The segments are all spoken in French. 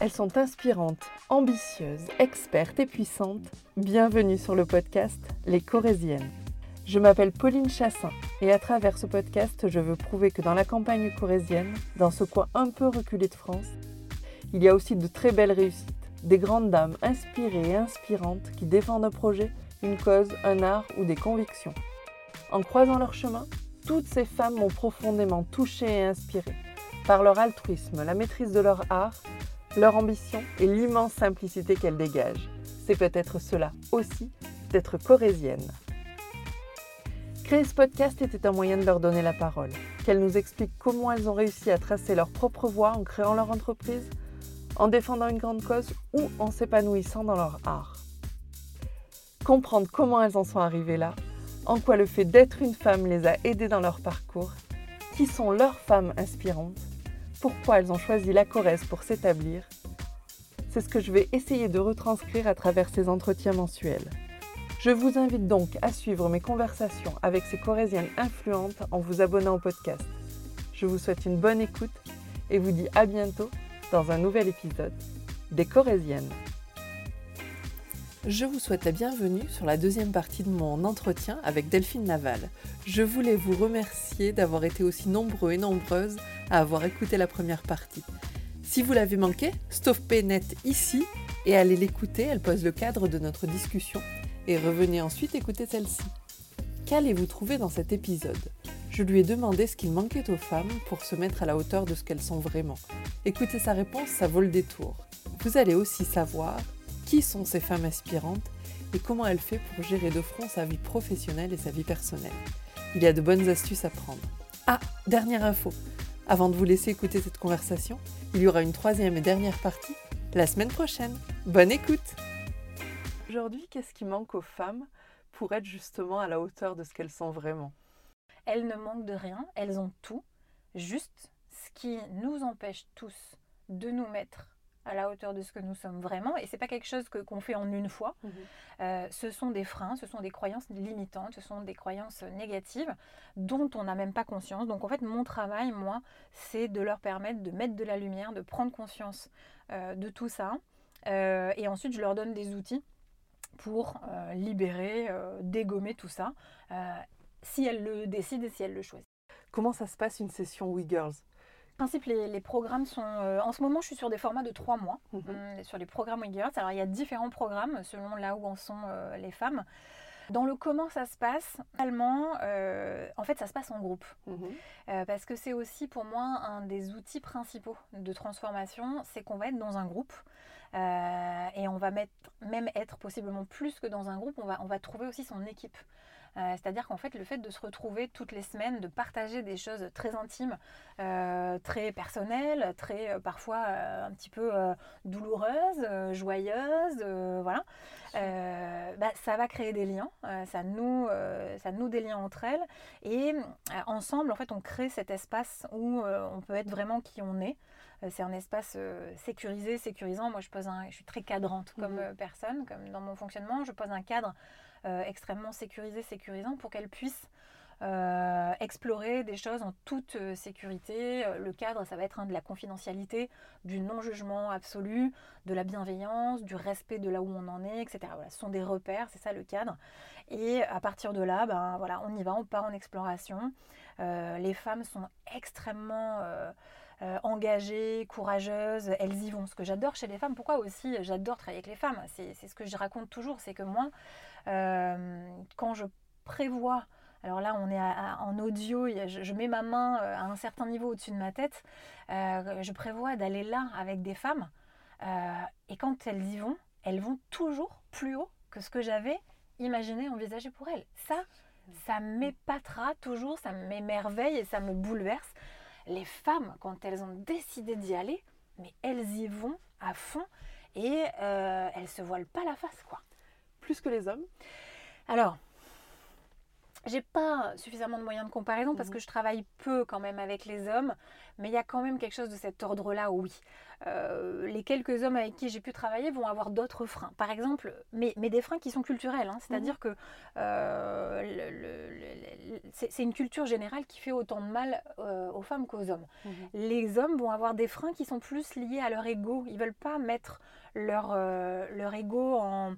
Elles sont inspirantes, ambitieuses, expertes et puissantes. Bienvenue sur le podcast Les Corésiennes. Je m'appelle Pauline Chassin et à travers ce podcast, je veux prouver que dans la campagne corésienne, dans ce coin un peu reculé de France, il y a aussi de très belles réussites, des grandes dames inspirées et inspirantes qui défendent un projet, une cause, un art ou des convictions. En croisant leur chemin, toutes ces femmes m'ont profondément touchée et inspirée par leur altruisme, la maîtrise de leur art leur ambition et l'immense simplicité qu'elles dégagent. C'est peut-être cela aussi d'être corésienne. Créer ce podcast était un moyen de leur donner la parole, qu'elles nous expliquent comment elles ont réussi à tracer leur propre voie en créant leur entreprise, en défendant une grande cause ou en s'épanouissant dans leur art. Comprendre comment elles en sont arrivées là, en quoi le fait d'être une femme les a aidées dans leur parcours, qui sont leurs femmes inspirantes pourquoi elles ont choisi la Corrèze pour s'établir, c'est ce que je vais essayer de retranscrire à travers ces entretiens mensuels. Je vous invite donc à suivre mes conversations avec ces Corésiennes influentes en vous abonnant au podcast. Je vous souhaite une bonne écoute et vous dis à bientôt dans un nouvel épisode des Corésiennes. Je vous souhaite la bienvenue sur la deuxième partie de mon entretien avec Delphine Naval. Je voulais vous remercier d'avoir été aussi nombreux et nombreuses à avoir écouté la première partie. Si vous l'avez manqué, stoppez net ici et allez l'écouter, elle pose le cadre de notre discussion et revenez ensuite écouter celle-ci. Qu'allez-vous trouver dans cet épisode? Je lui ai demandé ce qu'il manquait aux femmes pour se mettre à la hauteur de ce qu'elles sont vraiment. Écoutez sa réponse, ça vaut le détour. Vous allez aussi savoir qui sont ces femmes aspirantes et comment elle fait pour gérer de front sa vie professionnelle et sa vie personnelle. Il y a de bonnes astuces à prendre. Ah, dernière info. Avant de vous laisser écouter cette conversation, il y aura une troisième et dernière partie la semaine prochaine. Bonne écoute Aujourd'hui, qu'est-ce qui manque aux femmes pour être justement à la hauteur de ce qu'elles sont vraiment? Elles ne manquent de rien, elles ont tout. Juste ce qui nous empêche tous de nous mettre à la hauteur de ce que nous sommes vraiment. Et c'est pas quelque chose que qu'on fait en une fois. Mhm. Euh, ce sont des freins, ce sont des croyances limitantes, ce sont des croyances négatives dont on n'a même pas conscience. Donc en fait, mon travail, moi, c'est de leur permettre de mettre de la lumière, de prendre conscience euh, de tout ça. Euh, et ensuite, je leur donne des outils pour libérer, dégommer tout ça, si elles le décident et si elles le choisissent. Comment ça se passe une session We Girls? Principe, les, programmes sont. Euh, en ce moment, je suis sur des formats de trois mois, mhm. hum, sur les programmes Girls. Alors, il y a différents programmes selon là où en sont euh, les femmes. Dans le comment ça se passe, allemand, euh, en fait, ça se passe en groupe. Mhm. parce que c'est aussi pour moi un des outils principaux de transformation, c'est qu'on va être dans un groupe. et on va mettre, même être possiblement plus que dans un groupe, on va, on va trouver aussi son équipe. Euh, c'est-à-dire qu'en fait, le fait de se retrouver toutes les semaines, de partager des choses très intimes, euh, très personnelles, très euh, parfois un petit peu douloureuses, joyeuses, voilà, bah, ça va créer des liens, ça, nous, ça noue des liens entre elles. Et ensemble, en fait, on crée cet espace où on peut être vraiment qui on est c'est un espace sécurisé, sécurisant. Moi, je, pose un, je suis très cadrante comme mmh personne, comme dans mon fonctionnement. Je pose un cadre extrêmement sécurisé, sécurisant pour qu'elle puisse euh, explorer des choses en toute euh, sécurité. Le cadre, ça va être de la confidentialité, du non-jugement absolu, de la bienveillance, du respect de là où on en est, etc. Voilà, ce sont des repères, c'est ça le cadre. Et à partir de là, ben, voilà, on y va, on part en exploration. les femmes sont extrêmement... engagées, courageuses, elles y vont. Ce que j'adore chez les femmes, pourquoi aussi j'adore travailler avec les femmes, c'est ce que je raconte toujours, c'est que moi, euh, quand je prévois alors là, on est en audio, je, mets ma main euh, à un certain niveau au-dessus de ma tête. Euh, je prévois d'aller là avec des femmes. et quand elles y vont, elles vont toujours plus haut que ce que j'avais imaginé, envisagé pour elles. Ça, ça m'épatera toujours, ça m'émerveille et ça me bouleverse. Les femmes, quand elles ont décidé d'y aller, mais elles y vont à fond et elles se voilent pas la face, quoi. Plus que les hommes? Alors, j'ai pas suffisamment de moyens de comparaison parce Mhm. que je travaille peu quand même avec les hommes, mais il y a quand même quelque chose de cet ordre-là, oui. Euh, les quelques hommes avec qui j'ai pu travailler vont avoir d'autres freins. Par exemple, mais, mais des freins qui sont culturels, hein. c'est-à-dire que euh, c'est une culture générale qui fait autant de mal euh, aux femmes qu'aux hommes. Mhm. Les hommes vont avoir des freins qui sont plus liés à leur ego. Ils veulent pas mettre leur, leur ego en,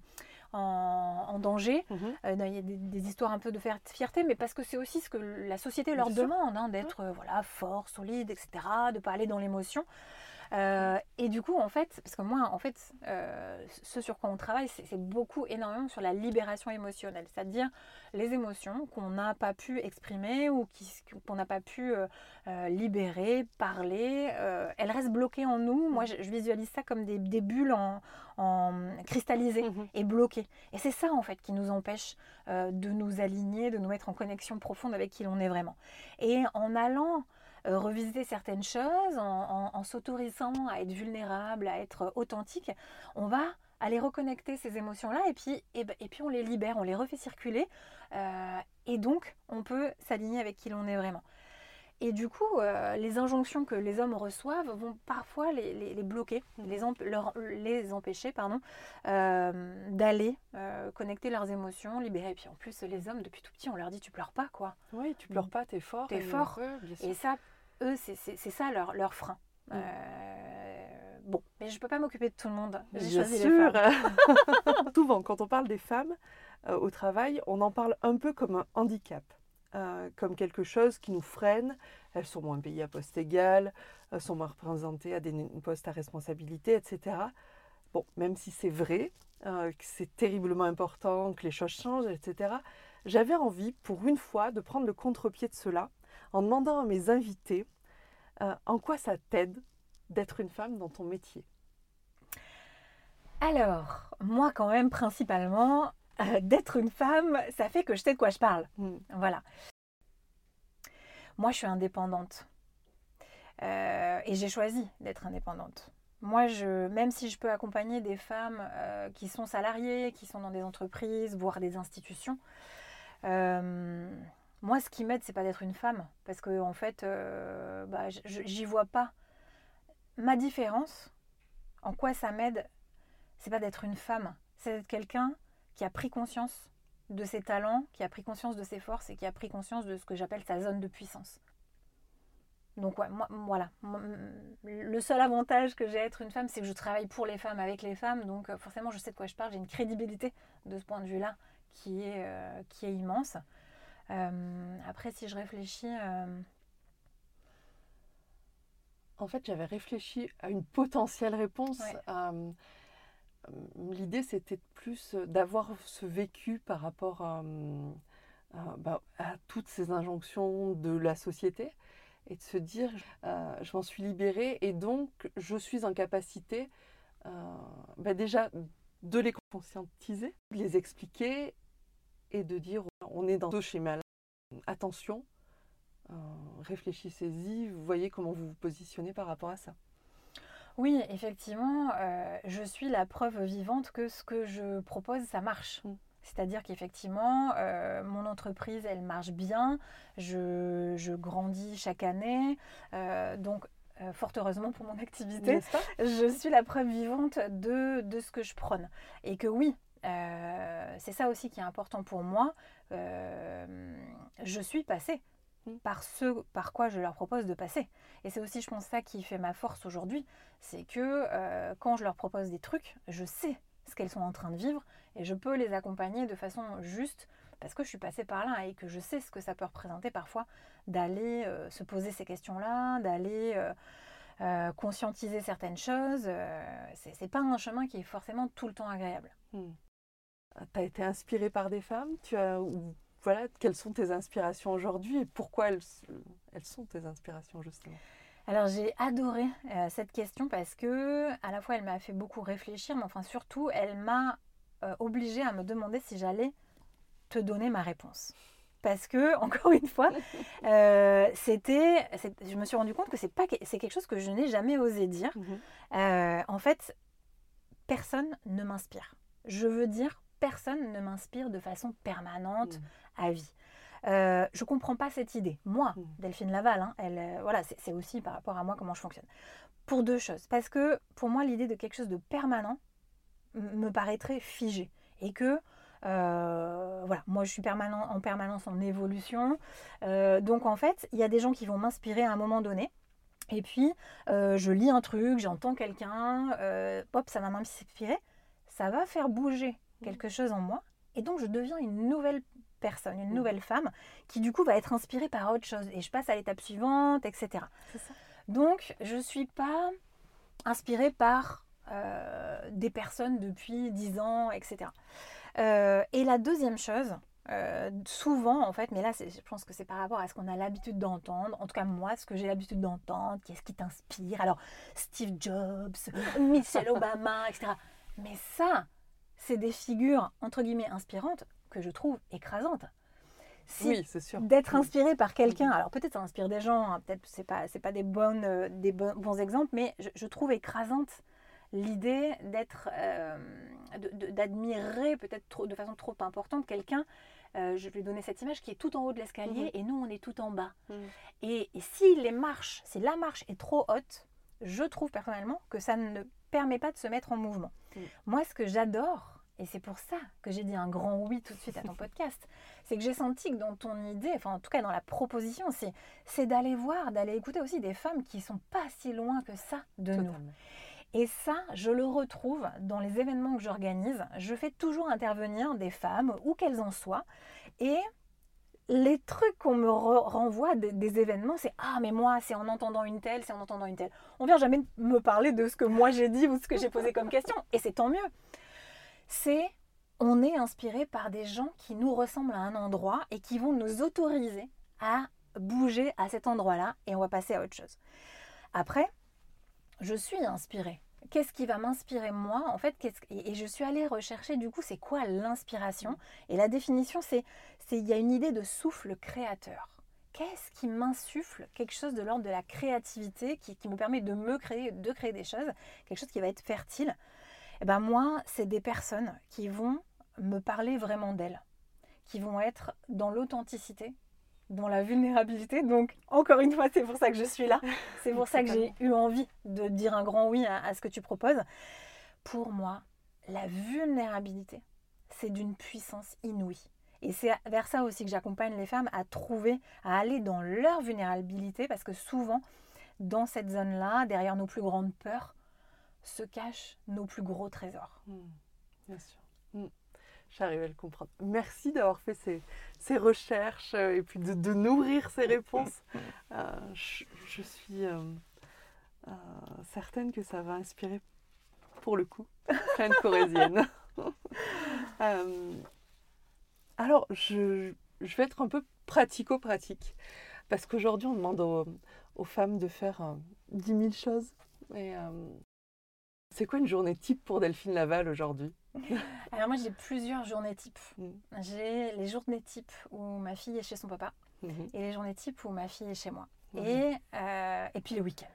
en- en danger. Mhm. Euh, il y a des, des histoires un peu de fier- fierté, mais parce que c'est aussi ce que la société leur Bien demande, hein, d'être euh, voilà, fort, solide, etc., de pas aller dans l'émotion. Euh, et du coup, en fait, parce que moi, en fait, euh, ce sur quoi on travaille, c'est beaucoup, énormément sur la libération émotionnelle, c'est-à-dire les émotions qu'on n'a pas pu exprimer ou qu'on n'a pas pu euh, libérer, parler, elles restent bloquées en nous. Moi, je, je visualise ça comme des, des bulles en, en cristallisées Mhm. et bloquées. Et c'est ça, en fait, qui nous empêche de nous aligner, de nous mettre en connexion profonde avec qui l'on est vraiment. Et en allant euh, revisiter certaines choses, en, s'autorisant à être vulnérable, à être authentique, on va aller reconnecter ces émotions-là et puis, et, ben- on les libère, on les refait circuler euh, et donc on peut s'aligner avec qui l'on est vraiment. Et du coup, euh, les injonctions que les hommes reçoivent vont parfois les, les- les bloquer, les, emp- leur- les empêcher pardon, euh, d'aller euh, connecter leurs émotions, libérer. Et puis en plus, les hommes, depuis tout petit, on leur dit tu pleures pas quoi. Oui, tu pleures pas, t'es fort. T'es fort. bien sûr. Et ça, eux, c'est ça leur, leur frein. Mm. Bon, mais je peux pas m'occuper de tout le monde. J'ai choisi les sûr. femmes. Souvent, quand on parle des femmes au travail, on en parle un peu comme un handicap, euh, comme quelque chose qui nous freine. Elles sont moins payées à poste égal, euh, sont moins représentées à des postes à responsabilité, etc. Bon, même si c'est vrai, euh, que c'est terriblement important, que les choses changent, etc. J'avais envie, pour une fois, de prendre le contre-pied de cela en demandant à mes invités en quoi ça t'aide d'être une femme dans ton métier? Alors, moi quand même, principalement, euh, d'être une femme, ça fait que je sais de quoi je parle. Mm. Voilà. Moi, je suis indépendante. Euh, et j'ai choisi d'être indépendante. Moi, je, même si je peux accompagner des femmes euh, qui sont salariées, qui sont dans des entreprises, voire des institutions, euh, moi, ce qui m'aide, c'est pas d'être une femme, parce que en fait, euh, bah, j'y vois pas ma différence. En quoi ça m'aide C'est pas d'être une femme, c'est d'être quelqu'un qui a pris conscience de ses talents, qui a pris conscience de ses forces et qui a pris conscience de ce que j'appelle sa zone de puissance. Donc ouais, moi, voilà. Le seul avantage que j'ai à être une femme, c'est que je travaille pour les femmes, avec les femmes. Donc euh, forcément, je sais de quoi je parle. J'ai une crédibilité de ce point de vue-là qui, est, euh, qui est immense. Euh, après, si je réfléchis... euh, En fait, j'avais réfléchi à une potentielle réponse. Ouais. Euh, L'idée, c'était plus euh, d'avoir ce vécu par rapport à, à, bah, à toutes ces injonctions de la société et de se dire, euh, je m'en suis libérée et donc je suis en capacité euh, bah, déjà de les conscientiser, de les expliquer et de dire, on est dans ce schéma-là. Attention, réfléchissez-y, voyez comment vous vous positionnez par rapport à ça. Oui, effectivement, euh, je suis la preuve vivante que ce que je propose, ça marche. Mm. C'est-à-dire qu'effectivement, euh, mon entreprise, elle marche bien, je, je grandis chaque année, euh, donc euh, fort heureusement pour mon activité, je suis la preuve vivante de, de ce que je prône. Et que oui, c'est ça aussi qui est important pour moi, je suis passée. Par ce par quoi je leur propose de passer. Et c'est aussi, je pense, ça qui fait ma force aujourd'hui, c'est que euh, quand je leur propose des trucs, je sais ce qu'elles sont en train de vivre et je peux les accompagner de façon juste parce que je suis passée par là et que je sais ce que ça peut représenter parfois d'aller euh, se poser ces questions-là, d'aller euh, conscientiser certaines choses. C'est pas un chemin qui est forcément tout le temps agréable. Hmm. Tu as été inspirée par des femmes? Tu as, voilà, Quelles sont tes inspirations aujourd'hui et pourquoi elles, elles sont tes inspirations justement? Alors j'ai adoré euh, cette question parce que à la fois elle m'a fait beaucoup réfléchir, mais enfin surtout elle m'a euh, obligée à me demander si j'allais te donner ma réponse. Parce que encore une fois, euh, c'était, je me suis rendu compte que c'est pas, que- c'est quelque chose que je n'ai jamais osé dire. Euh, en fait, personne ne m'inspire. Je veux dire, personne ne m'inspire de façon permanente Mm. à vie. Euh, je comprends pas cette idée. Moi, Mm. Delphine Laval, hein, elle, euh, voilà, c'est aussi par rapport à moi comment je fonctionne. Pour deux choses. Parce que pour moi, l'idée de quelque chose de permanent me paraîtrait figé. Et que, euh, voilà, moi je suis permanent, en permanence en évolution. Euh, donc en fait, il y a des gens qui vont m'inspirer à un moment donné. Et puis, euh, je lis un truc, j'entends quelqu'un, hop, ça va m'inspirer. Ça va faire bouger quelque chose en moi. Et donc, je deviens une nouvelle personne, une Mhm. nouvelle femme, qui du coup va être inspirée par autre chose. Et je passe à l'étape suivante, etc. Ça. Donc, je ne suis pas inspirée par euh, des personnes depuis 10 ans, etc. Euh, et la deuxième chose, euh, souvent en fait, mais là je pense que c'est par rapport à ce qu'on a l'habitude d'entendre, en tout cas moi, ce que j'ai l'habitude d'entendre, qu'est-ce qui t'inspire Alors, Steve Jobs, Michelle Obama, etc. Mais ça, c'est des figures, entre guillemets, inspirantes que je trouve écrasantes. Si Oui, c'est sûr. d'être inspiré par quelqu'un. Alors peut-être ça inspire des gens, hein, peut-être c'est pas c'est pas des bonnes euh, des bon- bons exemples, mais je, je trouve écrasante l'idée d'être euh, d'admirer peut-être de façon trop importante quelqu'un. euh, je vais donner cette image qui est tout en haut de l'escalier Mhm. et nous on est tout en bas. Et, et si les marches, si la marche est trop haute, je trouve personnellement que ça ne permet pas de se mettre en mouvement. Mm. Moi, ce que j'adore, et c'est pour ça que j'ai dit un grand oui tout de suite à ton podcast, c'est que j'ai senti que dans ton idée, enfin en tout cas dans la proposition, c'est, c'est d'aller voir, d'aller écouter aussi des femmes qui sont pas si loin que ça de nous. Et ça, je le retrouve dans les événements que j'organise. Je fais toujours intervenir des femmes, où qu'elles en soient. Et les trucs qu'on me re- renvoie des, des événements, c'est Ah, mais moi, c'est en entendant une telle, c'est en entendant une telle. On vient jamais me parler de ce que moi j'ai dit ou ce que j'ai posé comme question. Et c'est tant mieux. C'est on est inspiré par des gens qui nous ressemblent à un endroit et qui vont nous autoriser à bouger à cet endroit-là et on va passer à autre chose. Après, je suis inspirée. Qu'est-ce qui va m'inspirer moi En fait, et et je suis allée rechercher du coup, c'est quoi l'inspiration? Et la définition, c'est il y a une idée de souffle créateur. Qu'est-ce qui m'insuffle? Quelque chose de l'ordre de la créativité qui, qui me permet de me créer, de créer des choses, quelque chose qui va être fertile. Eh ben moi, c'est des personnes qui vont me parler vraiment d'elles, qui vont être dans l'authenticité, dans la vulnérabilité. Donc, encore une fois, c'est pour ça que je suis là. C'est pour ça que j'ai eu envie de dire un grand oui à, à ce que tu proposes. Pour moi, la vulnérabilité, c'est d'une puissance inouïe. Et c'est vers ça aussi que j'accompagne les femmes à trouver, à aller dans leur vulnérabilité, parce que souvent, dans cette zone-là, derrière nos plus grandes peurs, se cachent nos plus gros trésors. Mm. Bien sûr. Mm. J'arrive à le comprendre. Merci d'avoir fait ces, ces recherches euh, et puis de, de nourrir ces réponses. Euh, je, je suis euh, euh, certaine que ça va inspirer, pour le coup, plein de corésiennes. Alors, je, je vais être un peu pratico-pratique. Parce qu'aujourd'hui, on demande aux, aux femmes de faire euh, 10 000 choses. Et, c'est quoi une journée type pour Delphine Laval aujourd'hui? Alors moi, j'ai plusieurs journées types. Mm. J'ai les journées types où ma fille est chez son papa Mhm. et les journées types où ma fille est chez moi. Mhm. Et, euh, et puis les week-ends.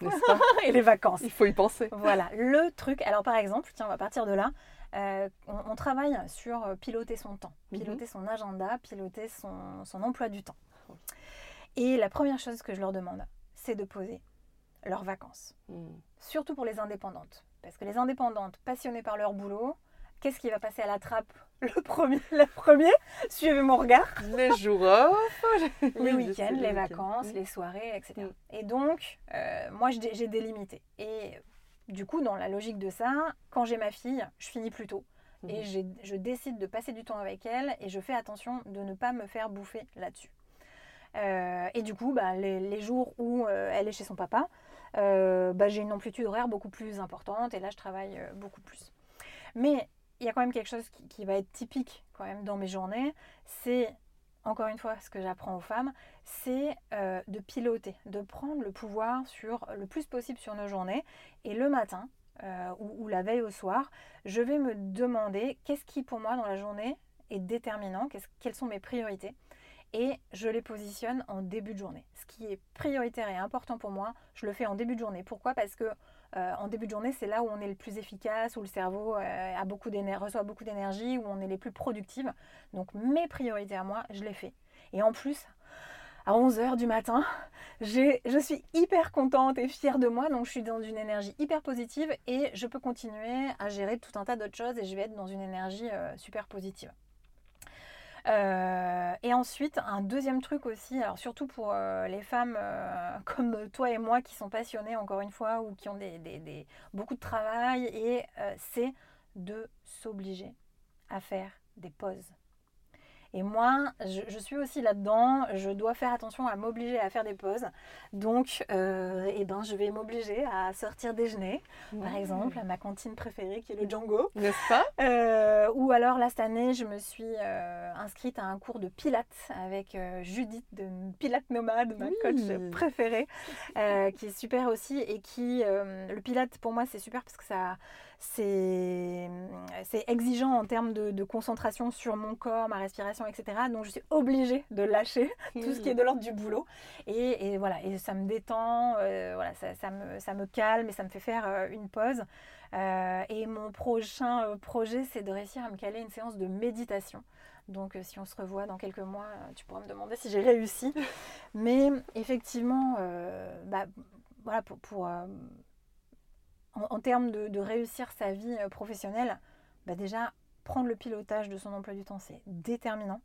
Pas et les vacances. Il faut y penser. Voilà, le truc. Alors par exemple, tiens, on va partir de là. Euh, on, on travaille sur euh, piloter son temps, Mhm. piloter son agenda, piloter son, son emploi du temps. Et la première chose que je leur demande, c'est de poser leurs vacances. Mm. Surtout pour les indépendantes. Parce que les indépendantes, passionnées par leur boulot, qu'est-ce qui va passer à la trappe le premier, le premier Suivez mon regard. Les jours off, Les week-ends, les vacances, Mm. les soirées, etc. Mm. Et donc, euh, moi, j'ai délimité. Et du coup, dans la logique de ça, quand j'ai ma fille, je finis plus tôt. Et Mhm. je décide de passer du temps avec elle et je fais attention de ne pas me faire bouffer là-dessus. Euh, et du coup, bah, les, les jours où euh, elle est chez son papa, euh, bah, j'ai une amplitude horaire beaucoup plus importante et là, je travaille euh, beaucoup plus. Mais il y a quand même quelque chose qui, va être typique quand même dans mes journées, c'est encore une fois ce que j'apprends aux femmes, c'est euh, de piloter, de prendre le pouvoir sur le plus possible sur nos journées. Et le matin ou, ou la veille au soir, je vais me demander qu'est-ce qui pour moi dans la journée est déterminant, quelles sont mes priorités. Et je les positionne en début de journée. Ce qui est prioritaire et important pour moi, je le fais en début de journée. Pourquoi? Parce que euh, en début de journée, c'est là où on est le plus efficace, où le cerveau euh, reçoit beaucoup d'énergie, où on est les plus productives. Donc mes priorités à moi, je les fais. Et en plus, à 11h du matin, je suis hyper contente et fière de moi, donc je suis dans une énergie hyper positive et je peux continuer à gérer tout un tas d'autres choses et je vais être dans une énergie euh, super positive. Euh, et ensuite, un deuxième truc aussi, alors surtout pour euh, les femmes comme toi et moi qui sont passionnées encore une fois ou qui ont beaucoup de travail, et c'est de s'obliger à faire des pauses. Et moi, je, suis aussi là-dedans. Je dois faire attention à m'obliger à faire des pauses. Donc, euh, eh ben, je vais m'obliger à sortir déjeuner, par exemple, à ma cantine préférée qui est le Django. N'est-ce pas? Euh, Ou alors, là, cette année, je me suis euh, inscrite à un cours de Pilates avec Judith de Pilates Nomade, ma coach préférée, qui est super aussi. Et qui, le Pilates, pour moi, c'est super parce que ça c'est exigeant en termes de, concentration sur mon corps, ma respiration, etc. Donc je suis obligée de lâcher tout ce qui est de l'ordre du boulot. Et, voilà, et ça me détend, euh, voilà, ça, me, ça, me, calme et ça me fait faire euh, une pause. Euh, et mon prochain projet, c'est de réussir à me caler une séance de méditation. Donc si on se revoit dans quelques mois, tu pourras me demander si j'ai réussi. Mais effectivement, bah, voilà, pour, pour en, termes de, réussir sa vie euh, professionnelle, bah déjà, prendre le pilotage de son emploi du temps, c'est déterminant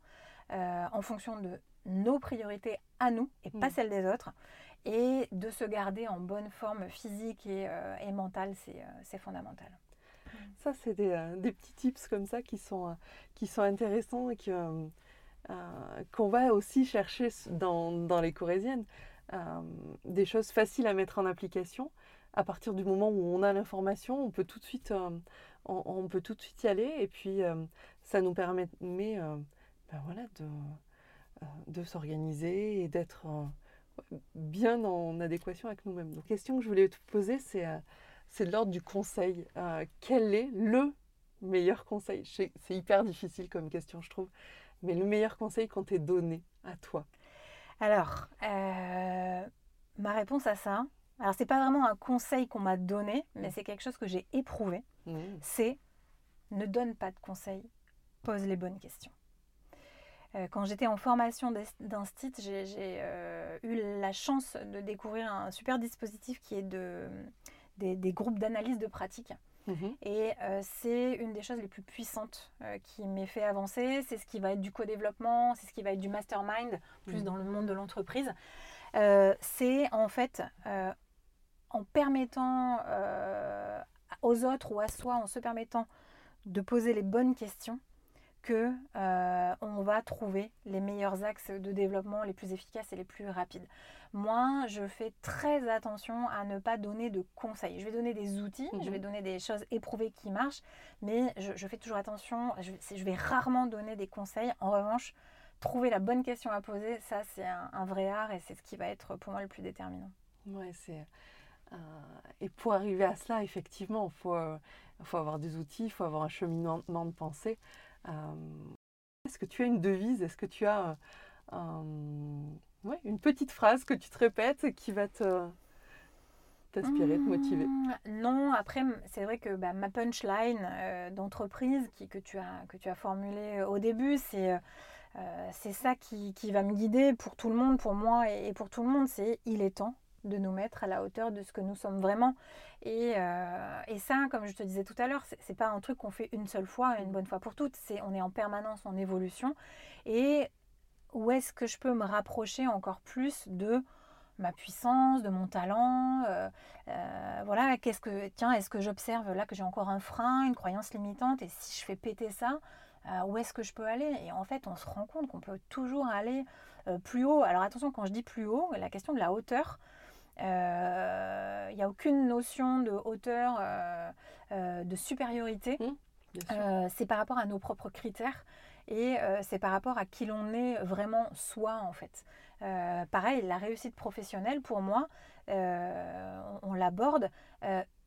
euh, en fonction de nos priorités à nous et pas mm. celles des autres. Et de se garder en bonne forme physique et, euh, mentale, c'est fondamental. Ça, c'est des, petits tips comme ça qui sont, qui sont intéressants et qu'on va aussi chercher dans, dans les corésiennes. des choses faciles à mettre en application à partir du moment où on a l'information, on peut tout de suite, euh, on, peut tout de suite y aller. Et puis, euh, ça nous permet euh, ben voilà, de, de s'organiser et d'être bien en adéquation avec nous-mêmes. Donc, question que je voulais te poser, c'est c'est de l'ordre du conseil. quel est le meilleur conseil? C'est hyper difficile comme question, je trouve. Mais le meilleur conseil quand t'est donné à toi? Alors, ma réponse à ça, alors c'est pas vraiment un conseil qu'on m'a donné, mais mm. c'est quelque chose que j'ai éprouvé. Mm. C'est ne donne pas de conseils, pose les bonnes questions. Euh, quand j'étais en formation d'instit, j'ai euh, eu la chance de découvrir un super dispositif qui est de, des, groupes d'analyse de pratique. Mm-hmm. Et euh, c'est une des choses les plus puissantes qui m'ait fait avancer. C'est ce qui va être du co-développement, c'est ce qui va être du mastermind, plus mm. dans le monde de l'entreprise. c'est en fait en permettant euh, aux autres ou à soi, en se permettant de poser les bonnes questions, que euh, on va trouver les meilleurs axes de développement les plus efficaces et les plus rapides. Moi, je fais très attention à ne pas donner de conseils. Je vais donner des outils, je vais mhm. donner des choses éprouvées qui marchent, mais je, fais toujours attention. Je, vais rarement donner des conseils. En revanche, trouver la bonne question à poser, ça c'est un, un, vrai art et c'est ce qui va être pour moi le plus déterminant. Ouais, c'est et pour arriver à cela, effectivement, il faut, euh, faut, avoir des outils, il faut avoir un cheminement de pensée. Euh, est-ce que tu as une devise? Est-ce que tu as une petite phrase que tu te répètes qui va te t'inspirer, te motiver? Mmh, Non, après, c'est vrai que bah, ma punchline d'entreprise que, tu as, formulée au début, c'est ça qui, va me guider pour tout le monde, pour moi et pour tout le monde. C'est il est temps de nous mettre à la hauteur de ce que nous sommes vraiment. Et, euh, ça, comme je te disais tout à l'heure, c'est pas un truc qu'on fait une seule fois, une bonne fois pour toutes. C'est on est en permanence en évolution. Et où est-ce que je peux me rapprocher encore plus de ma puissance, de mon talent, euh, euh, voilà, qu'est-ce que, tiens, est-ce que j'observe là que j'ai encore un frein, une croyance limitante, et si je fais péter ça, où est-ce que je peux aller? Et en fait, on se rend compte qu'on peut toujours aller plus haut. Alors attention, quand je dis plus haut, la question de la hauteur, il euh, n'y a aucune notion de hauteur, euh, euh, de supériorité. Mmh, c'est par rapport à nos propres critères et c'est par rapport à qui l'on est vraiment soi en fait. pareil, la réussite professionnelle pour moi, on, l'aborde,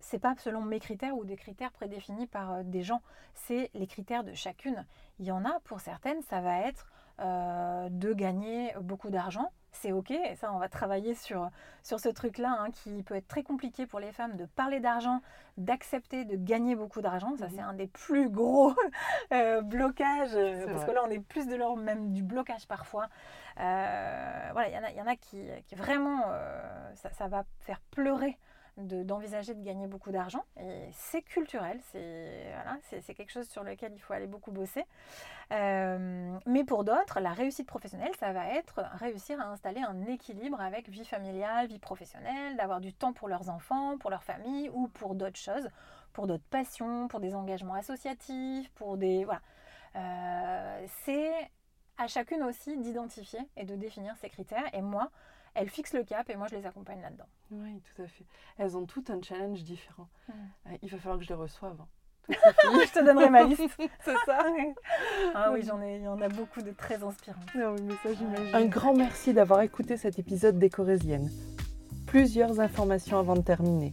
c'est pas selon mes critères ou des critères prédéfinis par des gens, c'est les critères de chacune. Il y en a pour certaines, ça va être de gagner beaucoup d'argent, c'est ok. Et ça, on va travailler sur, sur ce truc-là hein, qui peut être très compliqué pour les femmes de parler d'argent, d'accepter de gagner beaucoup d'argent. Ça, c'est mhm. un des plus gros euh, blocages parce que là, on est plus de l'ordre même du blocage parfois. voilà, il y, en a, y en a qui, qui vraiment, ça, ça, va faire pleurer d'envisager de, gagner beaucoup d'argent. Et c'est culturel, c'est quelque chose sur lequel il faut aller beaucoup bosser. Euh, mais pour d'autres, la réussite professionnelle, ça va être réussir à installer un équilibre avec vie familiale, vie professionnelle, d'avoir du temps pour leurs enfants, pour leur famille ou pour d'autres choses, pour d'autres passions, pour des engagements associatifs, pour des... Voilà. Euh, c'est à chacune aussi d'identifier et de définir ses critères. Et moi, elles fixent le cap et moi je les accompagne là-dedans. Oui, tout à fait. Elles ont tout un challenge différent. Hmm. Euh, il va falloir que je les reçoive. Hein. je te donnerai ma liste. C'est ça. Ah oui, j'en ai, il y en a beaucoup de très inspirants. Oui, mais ça j'imagine. Un grand merci d'avoir écouté cet épisode des Corésiennes. Plusieurs informations avant de terminer.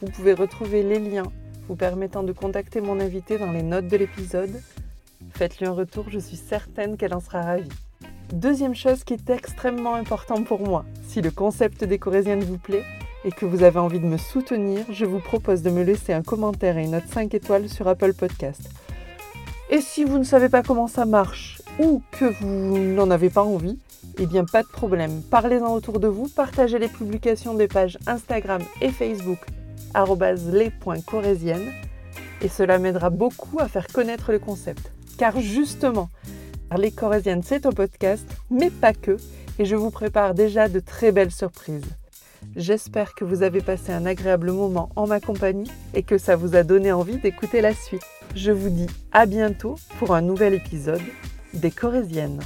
Vous pouvez retrouver les liens vous permettant de contacter mon invité dans les notes de l'épisode. Faites-lui un retour, je suis certaine qu'elle en sera ravie. Deuxième chose qui est extrêmement important pour moi, si le concept des Corésiennes vous plaît et que vous avez envie de me soutenir, je vous propose de me laisser un commentaire et une note 5 étoiles sur Apple Podcast. Et si vous ne savez pas comment ça marche ou que vous n'en avez pas envie, eh bien pas de problème, parlez-en autour de vous, partagez les publications des pages Instagram et Facebook les.corésiennes et cela m'aidera beaucoup à faire connaître le concept. Car justement, les Corésiennes, c'est un podcast, mais pas que, et je vous prépare déjà de très belles surprises. J'espère que vous avez passé un agréable moment en ma compagnie et que ça vous a donné envie d'écouter la suite. Je vous dis à bientôt pour un nouvel épisode des Corésiennes.